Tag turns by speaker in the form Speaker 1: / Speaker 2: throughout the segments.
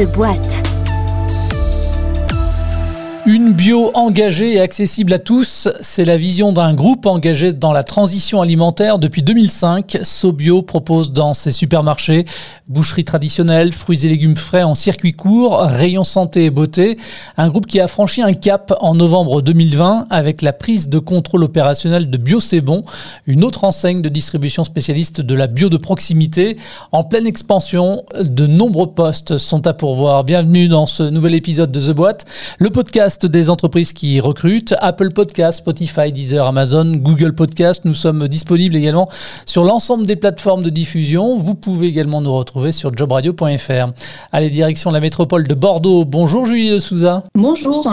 Speaker 1: The Boîte.
Speaker 2: Une bio engagée et accessible à tous, c'est la vision d'un groupe engagé dans la transition alimentaire depuis 2005. Sobio propose dans ses supermarchés boucheries traditionnelles, fruits et légumes frais en circuit court, rayons santé et beauté. Un groupe qui a franchi un cap en novembre 2020 avec la prise de contrôle opérationnel de Bio C'est Bon, une autre enseigne de distribution spécialiste de la bio de proximité. En pleine expansion, de nombreux postes sont à pourvoir. Bienvenue dans ce nouvel épisode de The Boîte, le podcast des entreprises qui recrutent, Apple Podcast, Spotify, Deezer, Amazon, Google Podcast. Nous sommes disponibles également sur l'ensemble des plateformes de diffusion. Vous pouvez également nous retrouver sur jobradio.fr. Allez, direction la métropole de Bordeaux. Bonjour Julie de Souza.
Speaker 3: Bonjour.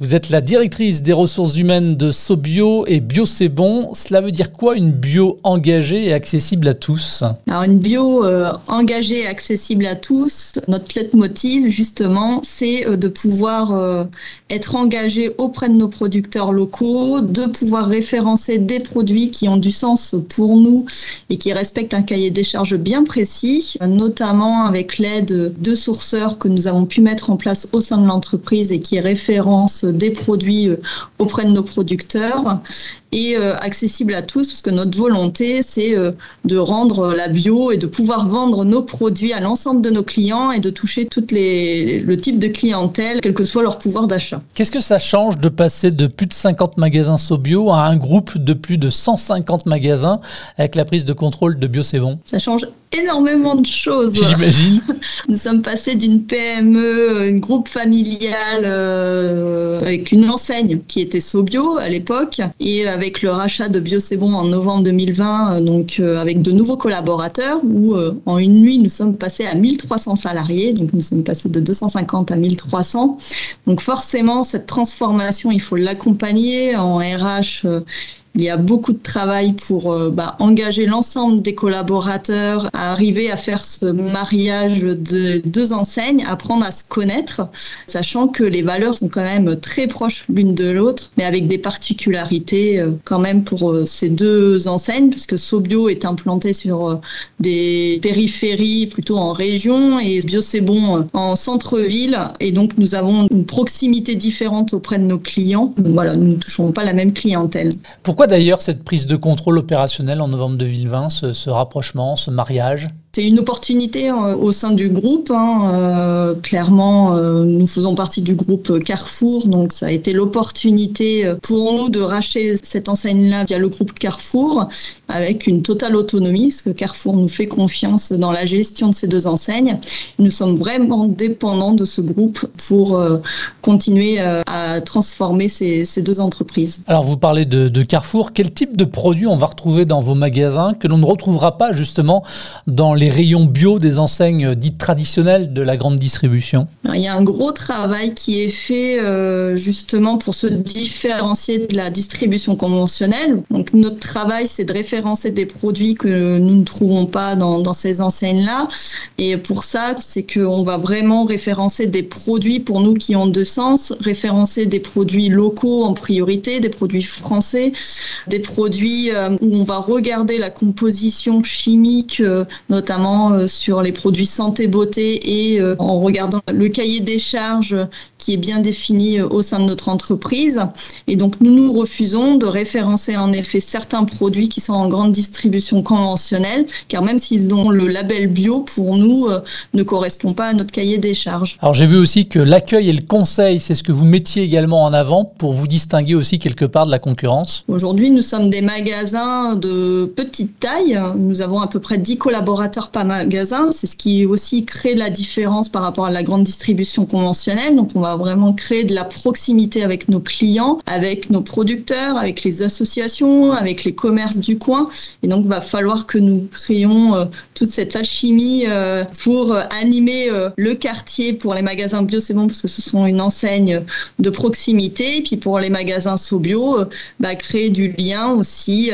Speaker 2: Vous êtes la directrice des ressources humaines de SoBio et Bio C'est Bon. Cela veut dire quoi une bio engagée et accessible à tous?
Speaker 3: Alors une bio euh, engagée et accessible à tous, notre leitmotiv justement, c'est euh, de pouvoir euh, être engagé auprès de nos producteurs locaux, de pouvoir référencer des produits qui ont du sens pour nous et qui respectent un cahier des charges bien précis, notamment avec l'aide de sourceurs que nous avons pu mettre en place au sein de l'entreprise et qui référencent des produits euh, auprès de nos producteurs et euh, accessible à tous, parce que notre volonté, c'est euh, de rendre la bio et de pouvoir vendre nos produits à l'ensemble de nos clients et de toucher toutes les, le type de clientèle, quel que soit leur pouvoir d'achat.
Speaker 2: Qu'est-ce que ça change de passer de plus de 50 magasins SoBio à un groupe de plus de 150 magasins avec la prise de contrôle de Bio C'est Bon?
Speaker 3: Ça change énormément de choses.
Speaker 2: J'imagine.
Speaker 3: Nous sommes passés d'une PME, une groupe familial euh, avec une enseigne qui était SoBio à l'époque et avec le rachat de Bio C'est Bon en novembre 2020, euh, donc euh, avec de nouveaux collaborateurs, où euh, en une nuit, nous sommes passés à 1300 salariés, donc nous sommes passés de 250 à 1300. Donc forcément, cette transformation, il faut l'accompagner en RH il y a beaucoup de travail pour euh, bah, engager l'ensemble des collaborateurs à arriver à faire ce mariage de deux enseignes, apprendre à se connaître, sachant que les valeurs sont quand même très proches l'une de l'autre, mais avec des particularités euh, quand même pour euh, ces deux enseignes, parce que Sobio est implanté sur des périphéries plutôt en région et Bio c'est bon en centre-ville, et donc nous avons une proximité différente auprès de nos clients. voilà, nous ne touchons pas la même clientèle.
Speaker 2: Pourquoi d'ailleurs cette prise de contrôle opérationnelle en novembre 2020, ce rapprochement, ce mariage?
Speaker 3: C'est une opportunité euh, au sein du groupe. Hein. Euh, clairement, euh, nous faisons partie du groupe Carrefour, donc ça a été l'opportunité pour nous de racheter cette enseigne-là via le groupe Carrefour avec une totale autonomie, parce que Carrefour nous fait confiance dans la gestion de ces deux enseignes. Nous sommes vraiment dépendants de ce groupe pour continuer à transformer ces, deux entreprises.
Speaker 2: Alors vous parlez de, de Carrefour, quel type de produits on va retrouver dans vos magasins que l'on ne retrouvera pas justement dans les les rayons bio des enseignes dites traditionnelles de la grande distribution
Speaker 3: Il y a un gros travail qui est fait euh, justement pour se différencier de la distribution conventionnelle. Donc notre travail, c'est de référencer des produits que nous ne trouvons pas dans, ces enseignes-là. Et pour ça, c'est qu'on va vraiment référencer des produits pour nous qui ont de sens, référencer des produits locaux en priorité, des produits français, des produits euh, où on va regarder la composition chimique, euh, notamment notamment euh, sur les produits santé beauté et euh, en regardant le cahier des charges qui est bien défini euh, au sein de notre entreprise. Et donc nous nous refusons de référencer en effet certains produits qui sont en grande distribution conventionnelle, car même s'ils ont le label bio, pour nous ne correspond pas à notre cahier des charges.
Speaker 2: Alors j'ai vu aussi que l'accueil et le conseil, c'est ce que vous mettiez également en avant pour vous distinguer aussi quelque part de la concurrence.
Speaker 3: Aujourd'hui, nous sommes des magasins de petite taille. Nous avons à peu près 10 collaborateurs par magasin. C'est ce qui aussi crée la différence par rapport à la grande distribution conventionnelle. Donc, on va vraiment créer de la proximité avec nos clients, avec nos producteurs, avec les associations, avec les commerces du coin. Et donc, il va falloir que nous créions euh, toute cette alchimie euh, pour euh, animer le quartier pour les magasins bio, c'est bon parce que ce sont une enseigne de proximité. Et puis pour les magasins SoBio, bah, créer du lien aussi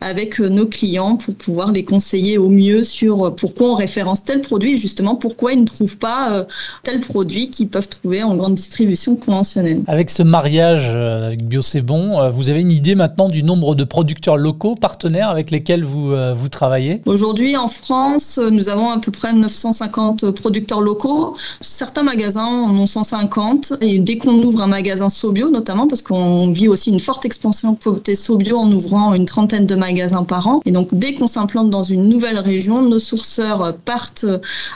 Speaker 3: avec nos clients pour pouvoir les conseiller au mieux sur sur pourquoi on référence tel produit et justement pourquoi ils ne trouvent pas tel produit qu'ils peuvent trouver en grande distribution conventionnelle.
Speaker 2: Avec ce mariage avec Bio C'est Bon, vous avez une idée maintenant du nombre de producteurs locaux, partenaires avec lesquels vous, vous travaillez?
Speaker 3: Aujourd'hui, en France, nous avons à peu près 950 producteurs locaux. Certains magasins en ont 150. Et dès qu'on ouvre un magasin Sobio, notamment parce qu'on vit aussi une forte expansion côté Sobio en ouvrant une trentaine de magasins par an. Et donc, dès qu'on s'implante dans une nouvelle région, nos partent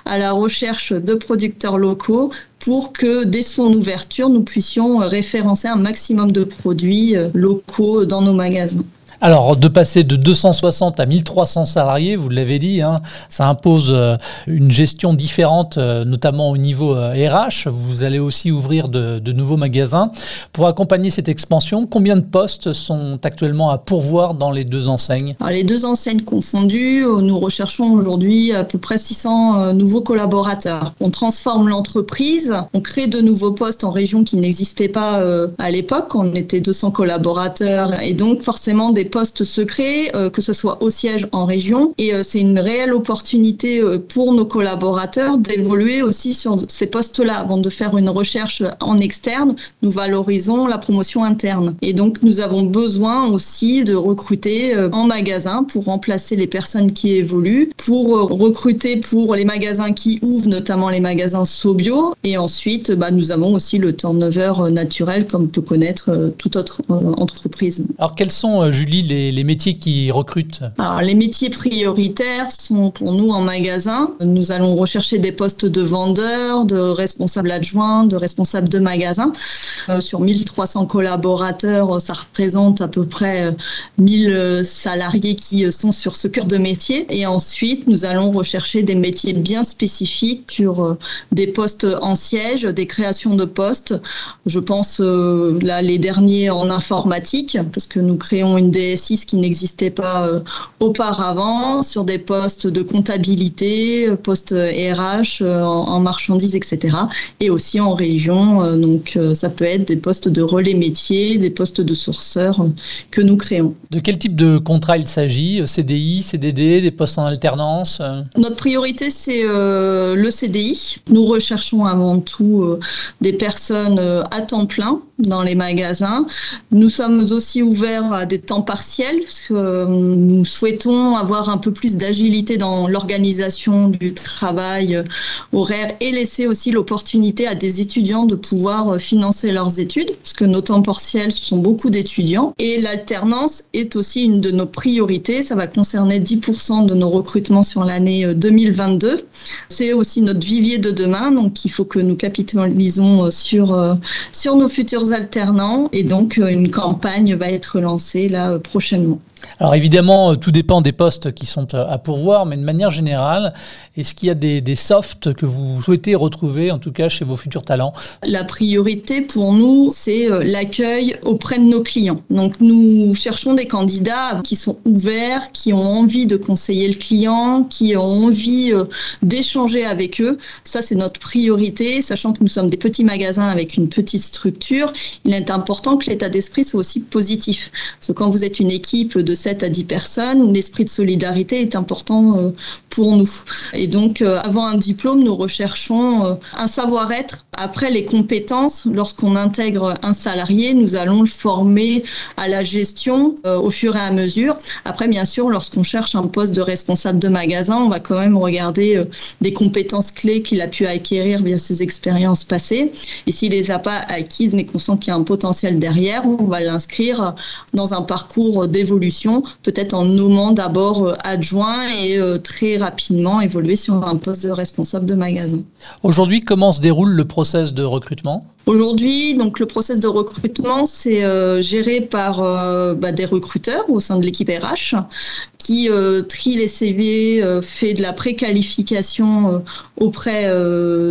Speaker 3: à la recherche de producteurs locaux pour que dès son ouverture, nous puissions référencer un maximum de produits locaux dans nos magasins.
Speaker 2: Alors, de passer de 260 à 1300 salariés, vous l'avez dit, hein, ça impose euh, une gestion différente, euh, notamment au niveau RH. Euh, vous allez aussi ouvrir de, nouveaux magasins. Pour accompagner cette expansion, combien de postes sont actuellement à pourvoir dans les deux enseignes?
Speaker 3: Les deux enseignes confondues, nous recherchons aujourd'hui à peu près 600 nouveaux collaborateurs. On transforme l'entreprise, on crée de nouveaux postes en région qui n'existaient pas à l'époque. On était 200 collaborateurs et donc forcément des postes secrets, euh, que ce soit au siège en région. Et euh, c'est une réelle opportunité euh, pour nos collaborateurs d'évoluer aussi sur ces postes-là. Avant de faire une recherche en externe, nous valorisons la promotion interne. Et donc, nous avons besoin aussi de recruter en magasin pour remplacer les personnes qui évoluent, pour recruter pour les magasins qui ouvrent, notamment les magasins Sobio. Et ensuite, bah, nous avons aussi le turnover naturel comme peut connaître toute autre entreprise.
Speaker 2: Alors, quels sont, Julie, les, métiers qui recrutent
Speaker 3: Les métiers prioritaires sont pour nous en magasin. Nous allons rechercher des postes de vendeurs, de responsables adjoints, de responsables de magasin. Euh, sur 1300 collaborateurs, ça représente à peu près 1000 euh, salariés qui euh, sont sur ce cœur de métier. Et ensuite, nous allons rechercher des métiers bien spécifiques sur des postes en siège, des créations de postes. Je pense là les derniers en informatique, parce que nous créons une des 6 qui n'existaient pas euh, auparavant, sur des postes de comptabilité, postes RH euh, en, marchandises, etc. Et aussi en région. Euh, donc ça peut être des postes de relais métiers, des postes de sourceurs que nous créons.
Speaker 2: De quel type de contrat il s'agit CDI, CDD, des postes en alternance
Speaker 3: Notre priorité, c'est le CDI. Nous recherchons avant tout des personnes à temps plein dans les magasins. Nous sommes aussi ouverts à des temps partiels parce que euh, nous souhaitons avoir un peu plus d'agilité dans l'organisation du travail euh, horaire et laisser aussi l'opportunité à des étudiants de pouvoir euh, financer leurs études parce que nos temps partiels ce sont beaucoup d'étudiants et l'alternance est aussi une de nos priorités. Ça va concerner 10% de nos recrutements sur l'année 2022. C'est aussi notre vivier de demain donc il faut que nous capitalisons sur, sur nos futurs alternants et donc euh, une campagne va être lancée là euh, prochainement.
Speaker 2: Alors évidemment, euh, tout dépend des postes qui sont à pourvoir, mais de manière générale, est-ce qu'il y a des, des, softs que vous souhaitez retrouver, en tout cas chez vos futurs talents?
Speaker 3: La priorité pour nous, c'est l'accueil auprès de nos clients. Donc nous cherchons des candidats qui sont ouverts, qui ont envie de conseiller le client, qui ont envie d'échanger avec eux. Ça, c'est notre priorité, sachant que nous sommes des petits magasins avec une petite structure il est important que l'état d'esprit soit aussi positif. Parce que quand vous êtes une équipe de 7 à 10 personnes, l'esprit de solidarité est important euh, pour nous. Et donc, euh, avant un diplôme, nous recherchons euh, un savoir-être. Après, les compétences, lorsqu'on intègre un salarié, nous allons le former à la gestion au fur et à mesure. Après, bien sûr, lorsqu'on cherche un poste de responsable de magasin, on va quand même regarder des compétences clés qu'il a pu acquérir via ses expériences passées. Et s'il les a pas acquises, mais qu'on sent qu'il y a un potentiel derrière, on va l'inscrire dans un parcours d'évolution, peut-être en nommant d'abord euh, adjoint et euh, très rapidement évoluer sur un poste de responsable de magasin.
Speaker 2: Aujourd'hui, comment se déroule le process de recrutement?
Speaker 3: Aujourd'hui, donc le process de recrutement, c'est euh, géré par euh, bah, des recruteurs au sein de l'équipe RH qui euh, trient les CV, fait de la préqualification auprès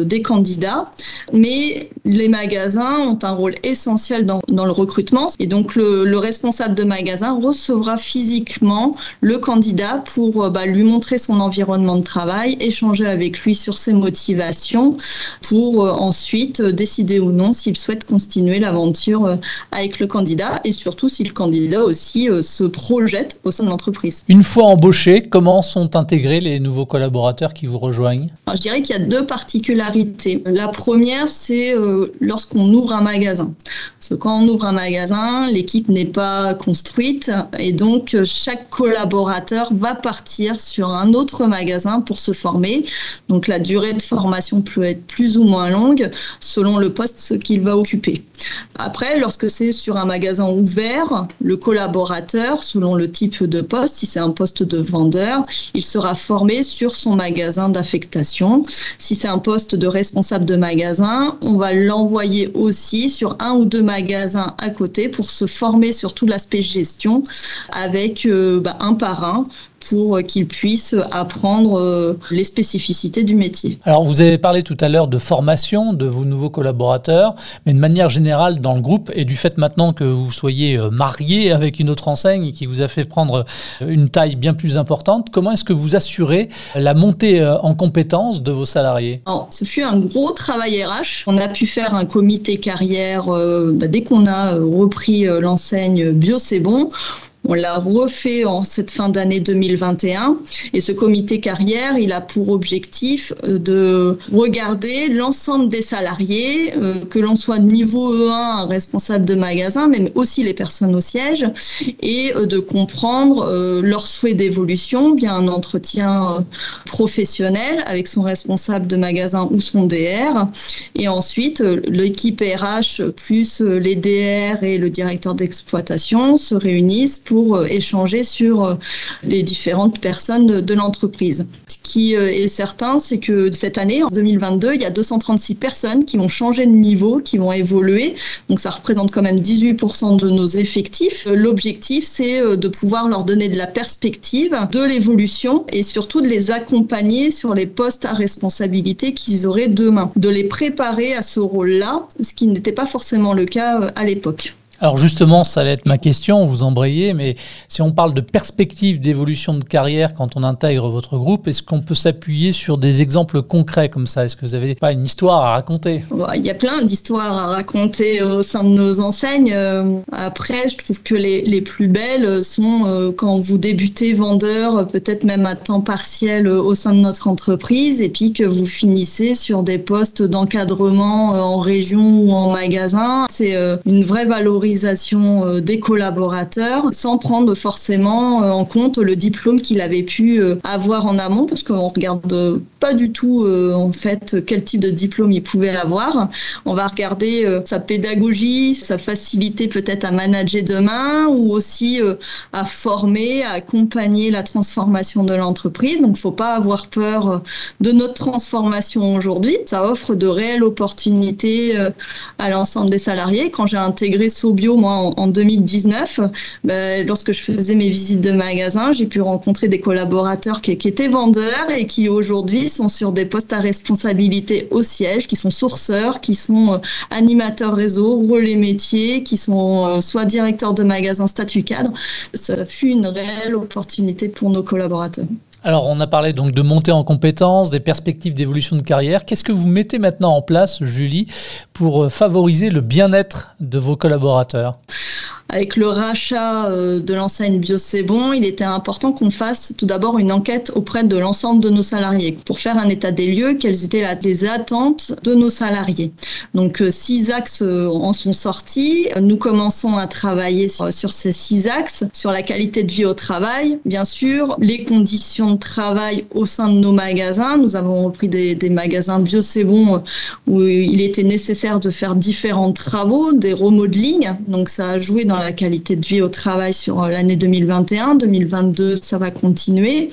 Speaker 3: des candidats. Mais les magasins ont un rôle essentiel dans, le recrutement et donc le, le, responsable de magasin recevra physiquement le candidat pour bah, lui montrer son environnement de travail, échanger avec lui sur ses motivations pour ensuite décider ou non non s'ils souhaitent continuer l'aventure avec le candidat et surtout si le candidat aussi se projette au sein de l'entreprise.
Speaker 2: Une fois embauchés, comment sont intégrés les nouveaux collaborateurs qui vous rejoignent?
Speaker 3: Je dirais qu'il y a deux particularités. La première, c'est lorsqu'on ouvre un magasin. Parce que quand on ouvre un magasin, l'équipe n'est pas construite et donc chaque collaborateur va partir sur un autre magasin pour se former. Donc la durée de formation peut être plus ou moins longue selon le poste qu'il va occuper. Après, lorsque c'est sur un magasin ouvert, le collaborateur, selon le type de poste, si c'est un poste de vendeur, il sera formé sur son magasin d'affectation. Si c'est un poste de responsable de magasin, on va l'envoyer aussi sur un ou deux magasins à côté pour se former sur tout l'aspect gestion avec euh, bah, un par un pour qu'ils puissent apprendre euh, les spécificités du métier.
Speaker 2: Alors vous avez parlé tout à l'heure de formation de vos nouveaux collaborateurs, mais de manière générale dans le groupe et du fait maintenant que vous soyez euh, marié avec une autre enseigne qui vous a fait prendre euh, une taille bien plus importante, comment est-ce que vous assurez la montée en compétences de vos salariés?
Speaker 3: Ce fut un gros travail RH. On a pu faire un comité carrière bah, dès qu'on a repris l'enseigne Bio C'est Bon on l'a refait en cette fin d'année 2021 et ce comité carrière, il a pour objectif euh, de regarder l'ensemble des salariés, euh, que l'on soit niveau E1, responsable de magasin, mais aussi les personnes au siège, et euh, de comprendre leurs souhaits d'évolution via un entretien professionnel avec son responsable de magasin ou son DR. Et ensuite, l'équipe RH plus les DR et le directeur d'exploitation se réunissent pour euh, échanger sur euh, les différentes personnes de, l'entreprise. Ce qui euh, est certain, c'est que cette année, en 2022, il y a 236 personnes qui vont changer de niveau, qui vont évoluer. Donc ça représente quand même 18% de nos effectifs. L'objectif, c'est de pouvoir leur donner de la perspective, de l'évolution et surtout de les accompagner sur les postes à responsabilité qu'ils auraient demain. De les préparer à ce rôle-là, ce qui n'était pas forcément le cas à l'époque.
Speaker 2: Alors justement, ça allait être ma question, vous embrayez, mais si on parle de perspective d'évolution de carrière quand on intègre votre groupe, est-ce qu'on peut s'appuyer sur des exemples concrets comme ça? Est-ce que vous n'avez pas une histoire à raconter?
Speaker 3: Il y a plein d'histoires à raconter au sein de nos enseignes. Euh, après, je trouve que les, les plus belles sont euh, quand vous débutez vendeur, peut-être même à temps partiel au sein de notre entreprise, et puis que vous finissez sur des postes d'encadrement euh, en région ou en magasin. C'est une vraie valorisation euh, des collaborateurs sans prendre forcément euh, en compte le diplôme qu'il avait pu euh, avoir en amont parce qu'on regarde pas du tout en fait quel type de diplôme il pouvait avoir. On va regarder sa pédagogie, sa facilité peut-être à manager demain ou aussi à former, à accompagner la transformation de l'entreprise. Donc faut pas avoir peur de notre transformation aujourd'hui. Ça offre de réelles opportunités à l'ensemble des salariés. Quand j'ai intégré SOB bio, moi, en, 2019, ben, lorsque je faisais mes visites de magasin, j'ai pu rencontrer des collaborateurs qui, étaient vendeurs et qui aujourd'hui sont sur des postes à responsabilité au siège, qui sont sourceurs, qui sont euh, animateurs réseau, relais métiers, qui sont euh, soit directeurs de magasin statut cadre. Ça fut une réelle opportunité pour nos collaborateurs.
Speaker 2: Alors, on a parlé donc de montée en compétences, des perspectives d'évolution de carrière. Qu'est-ce que vous mettez maintenant en place, Julie, pour favoriser le bien-être de vos collaborateurs?
Speaker 3: Avec le rachat euh, de l'enseigne Bio C'est Bon, il était important qu'on fasse tout d'abord une enquête auprès de l'ensemble de nos salariés pour faire un état des lieux, quelles étaient les attentes de nos salariés. Donc, euh, six axes en sont sortis. Nous commençons à travailler sur, ces six axes, sur la qualité de vie au travail, bien sûr, les conditions de travail au sein de nos magasins. Nous avons repris des, magasins bio c'est bon où il était nécessaire de faire différents travaux, des remodeling. Donc ça a joué dans la qualité de vie au travail sur euh, l'année 2021. 2022, ça va continuer.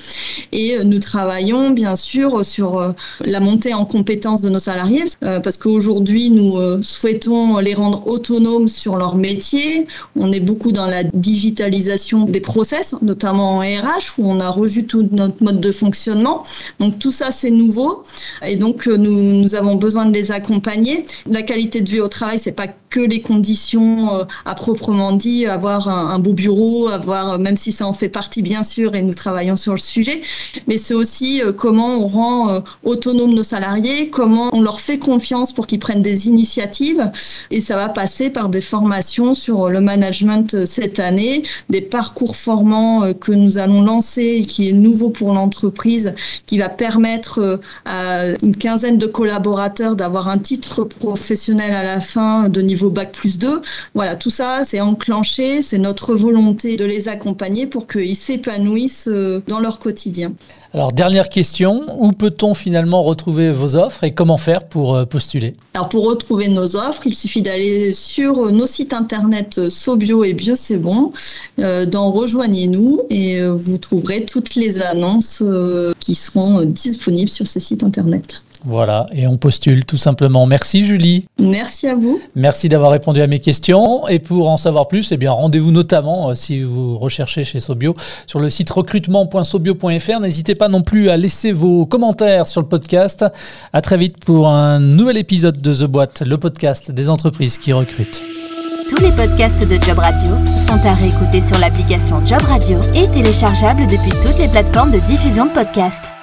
Speaker 3: Et euh, nous travaillons bien sûr sur euh, la montée en compétences de nos salariés parce qu'aujourd'hui, nous souhaitons les rendre autonomes sur leur métier. On est beaucoup dans la digitalisation des process, notamment en RH, où on a revu tout notre mode de fonctionnement. Donc tout ça, c'est nouveau. Et donc, nous, nous avons besoin de les accompagner. La qualité de vie au travail, c'est pas que les conditions à proprement dit, avoir un, beau bureau, avoir, même si ça en fait partie bien sûr, et nous travaillons sur le sujet, mais c'est aussi comment on rend autonome nos salariés, comment on leur fait confiance pour qu'ils prennent des initiatives, et ça va passer par des formations sur le management cette année, des parcours formants que nous allons lancer, qui est nouveau pour l'entreprise, qui va permettre à une quinzaine de collaborateurs d'avoir un titre professionnel à la fin de niveau bac plus 2. Voilà, tout ça, c'est enclenché, c'est notre volonté de les accompagner pour qu'ils s'épanouissent euh, dans leur quotidien.
Speaker 2: Alors, dernière question, où peut-on finalement retrouver vos offres et comment faire pour euh, postuler?
Speaker 3: Alors, pour retrouver nos offres, il suffit d'aller sur nos sites internet Sobio et Bio C'est Bon, euh, dans Rejoignez-nous et vous trouverez toutes les annonces qui seront disponibles sur ces sites internet.
Speaker 2: Voilà, et on postule tout simplement. Merci Julie.
Speaker 3: Merci à vous.
Speaker 2: Merci d'avoir répondu à mes questions. Et pour en savoir plus, eh bien rendez-vous notamment euh, si vous recherchez chez Sobio sur le site recrutement.sobio.fr. N'hésitez pas non plus à laisser vos commentaires sur le podcast. À très vite pour un nouvel épisode de The Boîte, le podcast des entreprises qui recrutent.
Speaker 1: Tous les podcasts de Job Radio sont à réécouter sur l'application Job Radio et téléchargeables depuis toutes les plateformes de diffusion de podcasts.